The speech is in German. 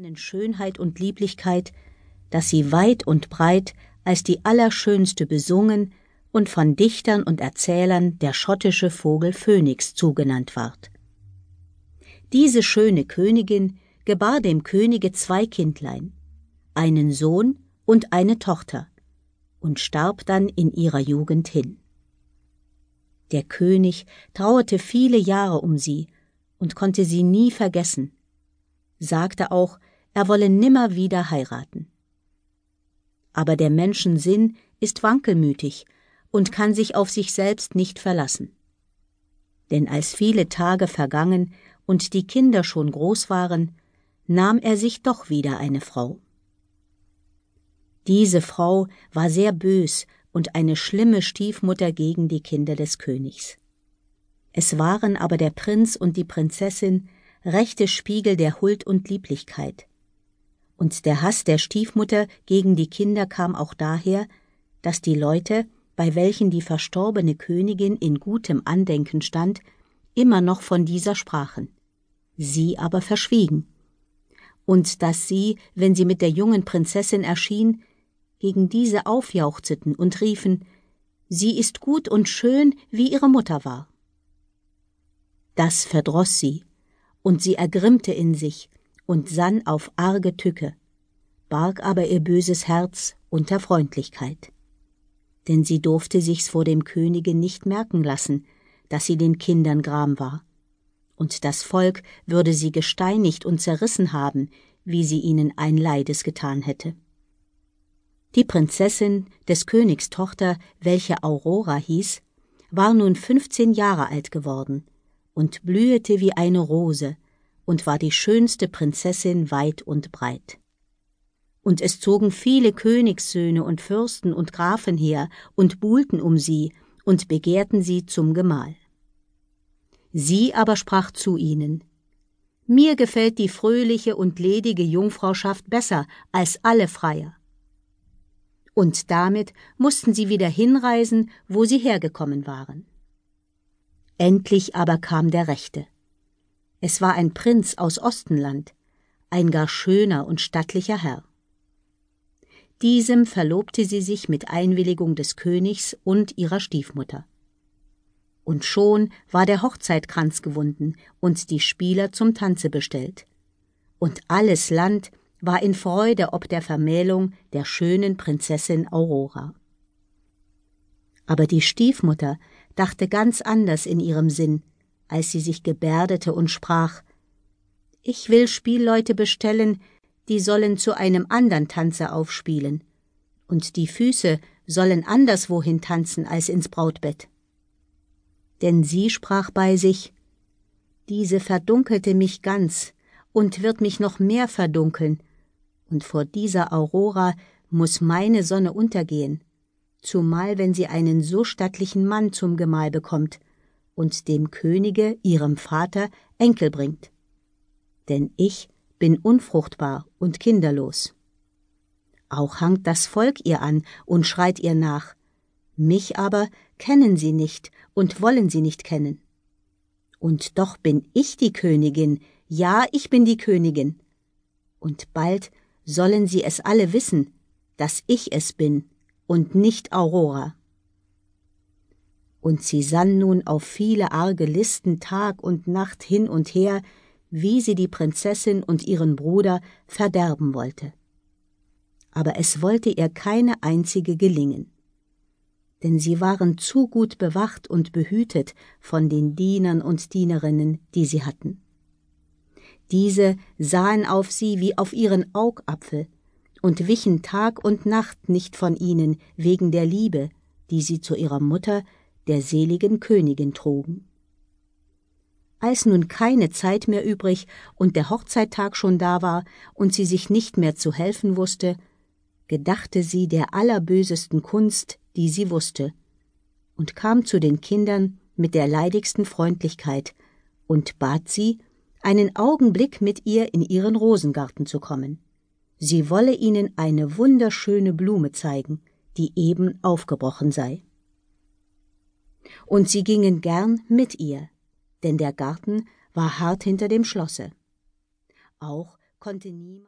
eigenen Schönheit und Lieblichkeit, dass sie weit und breit als die allerschönste besungen und von Dichtern und Erzählern der schottische Vogel Phönix zugenannt ward. Diese schöne Königin gebar dem Könige zwei Kindlein, einen Sohn und eine Tochter, und starb dann in ihrer Jugend hin. Der König trauerte viele Jahre um sie und konnte sie nie vergessen, sagte auch, er wolle nimmer wieder heiraten. Aber der Menschen Sinn ist wankelmütig und kann sich auf sich selbst nicht verlassen. Denn als viele Tage vergangen und die Kinder schon groß waren, nahm er sich doch wieder eine Frau. Diese Frau war sehr bös und eine schlimme Stiefmutter gegen die Kinder des Königs. Es waren aber der Prinz und die Prinzessin rechte Spiegel der Huld und Lieblichkeit. Und der Hass der Stiefmutter gegen die Kinder kam auch daher, dass die Leute, bei welchen die verstorbene Königin in gutem Andenken stand, immer noch von dieser sprachen, sie aber verschwiegen, und dass sie, wenn sie mit der jungen Prinzessin erschien, gegen diese aufjauchzeten und riefen, sie ist gut und schön, wie ihre Mutter war. Das verdroß sie, und sie ergrimmte in sich und sann auf arge Tücke, barg aber ihr böses Herz unter Freundlichkeit. Denn sie durfte sich's vor dem Könige nicht merken lassen, dass sie den Kindern gram war. Und das Volk würde sie gesteinigt und zerrissen haben, wie sie ihnen ein Leides getan hätte. Die Prinzessin, des Königs Tochter, welche Aurora hieß, war nun fünfzehn Jahre alt geworden und blühete wie eine Rose und war die schönste Prinzessin weit und breit. Und es zogen viele Königssöhne und Fürsten und Grafen her und buhlten um sie und begehrten sie zum Gemahl. Sie aber sprach zu ihnen, Mir gefällt die fröhliche und ledige Jungfrauschaft besser als alle Freier. Und damit mussten sie wieder hinreisen, wo sie hergekommen waren. Endlich aber kam der Rechte. Es war ein Prinz aus Ostenland, ein gar schöner und stattlicher Herr. Diesem verlobte sie sich mit Einwilligung des Königs und ihrer Stiefmutter. Und schon war der Hochzeitkranz gewunden und die Spieler zum Tanze bestellt. Und alles Land war in Freude ob der Vermählung der schönen Prinzessin Aurora. Aber die Stiefmutter dachte ganz anders in ihrem Sinn, als sie sich gebärdete und sprach Ich will Spielleute bestellen, die sollen zu einem andern Tanze aufspielen, und die Füße sollen anderswohin tanzen als ins Brautbett. Denn sie sprach bei sich Diese verdunkelte mich ganz und wird mich noch mehr verdunkeln, und vor dieser Aurora muss meine Sonne untergehen, zumal wenn sie einen so stattlichen Mann zum Gemahl bekommt und dem Könige, ihrem Vater, Enkel bringt. Denn ich bin unfruchtbar und kinderlos. Auch hangt das Volk ihr an und schreit ihr nach, mich aber kennen sie nicht und wollen sie nicht kennen. Und doch bin ich die Königin, ja, ich bin die Königin. Und bald sollen sie es alle wissen, dass ich es bin, und nicht Aurora. Und sie sann nun auf viele arge Listen Tag und Nacht hin und her, wie sie die Prinzessin und ihren Bruder verderben wollte. Aber es wollte ihr keine einzige gelingen. Denn sie waren zu gut bewacht und behütet von den Dienern und Dienerinnen, die sie hatten. Diese sahen auf sie wie auf ihren Augapfel, und wichen Tag und Nacht nicht von ihnen wegen der Liebe, die sie zu ihrer Mutter, der seligen Königin trugen. Als nun keine Zeit mehr übrig und der Hochzeittag schon da war und sie sich nicht mehr zu helfen wusste, gedachte sie der allerbösesten Kunst, die sie wusste, und kam zu den Kindern mit der leidigsten Freundlichkeit und bat sie, einen Augenblick mit ihr in ihren Rosengarten zu kommen sie wolle ihnen eine wunderschöne Blume zeigen, die eben aufgebrochen sei. Und sie gingen gern mit ihr, denn der Garten war hart hinter dem Schlosse. Auch konnte niemand